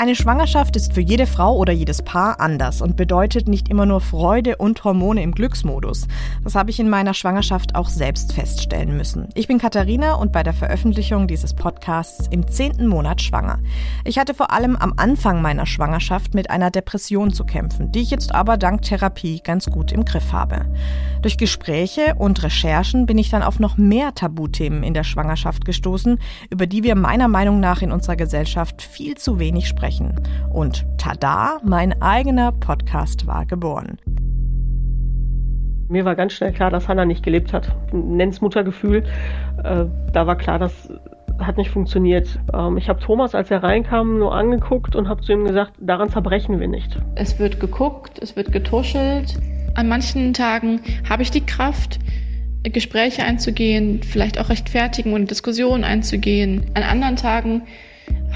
Eine Schwangerschaft ist für jede Frau oder jedes Paar anders und bedeutet nicht immer nur Freude und Hormone im Glücksmodus. Das habe ich in meiner Schwangerschaft auch selbst feststellen müssen. Ich bin Katharina und bei der Veröffentlichung dieses Podcasts im zehnten Monat schwanger. Ich hatte vor allem am Anfang meiner Schwangerschaft mit einer Depression zu kämpfen, die ich jetzt aber dank Therapie ganz gut im Griff habe. Durch Gespräche und Recherchen bin ich dann auf noch mehr Tabuthemen in der Schwangerschaft gestoßen, über die wir meiner Meinung nach in unserer Gesellschaft viel zu wenig sprechen sprechen. Und tada, mein eigener Podcast war geboren. Mir war ganz schnell klar, dass Hannah nicht gelebt hat. Nenn's Muttergefühl. Äh, da war klar, das hat nicht funktioniert. Ähm, ich habe Thomas, als er reinkam, nur angeguckt und habe zu ihm gesagt, daran zerbrechen wir nicht. Es wird geguckt, es wird getuschelt. An manchen Tagen habe ich die Kraft, Gespräche einzugehen, vielleicht auch rechtfertigen und Diskussionen einzugehen. An anderen Tagen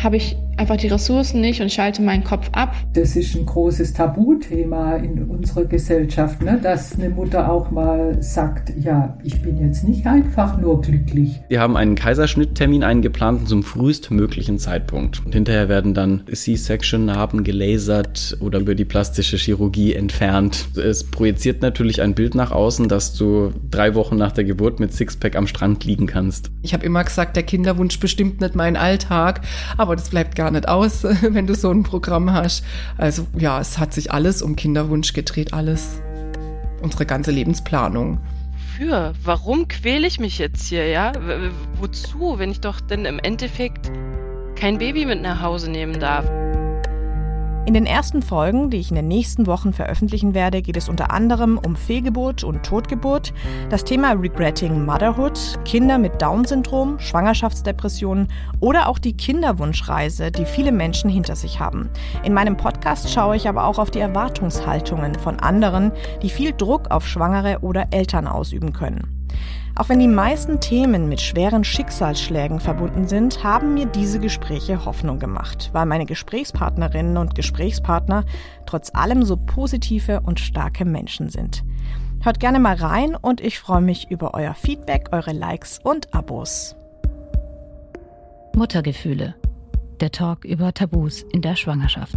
habe ich einfach die Ressourcen nicht und schalte meinen Kopf ab. Das ist ein großes Tabuthema in unserer Gesellschaft, ne? dass eine Mutter auch mal sagt, ja, ich bin jetzt nicht einfach nur glücklich. Wir haben einen Kaiserschnitttermin eingeplant zum frühestmöglichen Zeitpunkt. Und hinterher werden dann C-Section-Narben gelasert oder über die plastische Chirurgie entfernt. Es projiziert natürlich ein Bild nach außen, dass du drei Wochen nach der Geburt mit Sixpack am Strand liegen kannst. Ich habe immer gesagt, der Kinderwunsch bestimmt nicht meinen Alltag, aber das bleibt gar nicht aus, wenn du so ein Programm hast. Also ja, es hat sich alles um Kinderwunsch gedreht, alles. Unsere ganze Lebensplanung. Für? Warum quäle ich mich jetzt hier, ja? Wozu, wenn ich doch denn im Endeffekt kein Baby mit nach Hause nehmen darf? In den ersten Folgen, die ich in den nächsten Wochen veröffentlichen werde, geht es unter anderem um Fehlgeburt und Totgeburt, das Thema Regretting Motherhood, Kinder mit Down-Syndrom, Schwangerschaftsdepressionen oder auch die Kinderwunschreise, die viele Menschen hinter sich haben. In meinem Podcast schaue ich aber auch auf die Erwartungshaltungen von anderen, die viel Druck auf Schwangere oder Eltern ausüben können. Auch wenn die meisten Themen mit schweren Schicksalsschlägen verbunden sind, haben mir diese Gespräche Hoffnung gemacht, weil meine Gesprächspartnerinnen und Gesprächspartner trotz allem so positive und starke Menschen sind. Hört gerne mal rein und ich freue mich über euer Feedback, eure Likes und Abos. Muttergefühle. Der Talk über Tabus in der Schwangerschaft.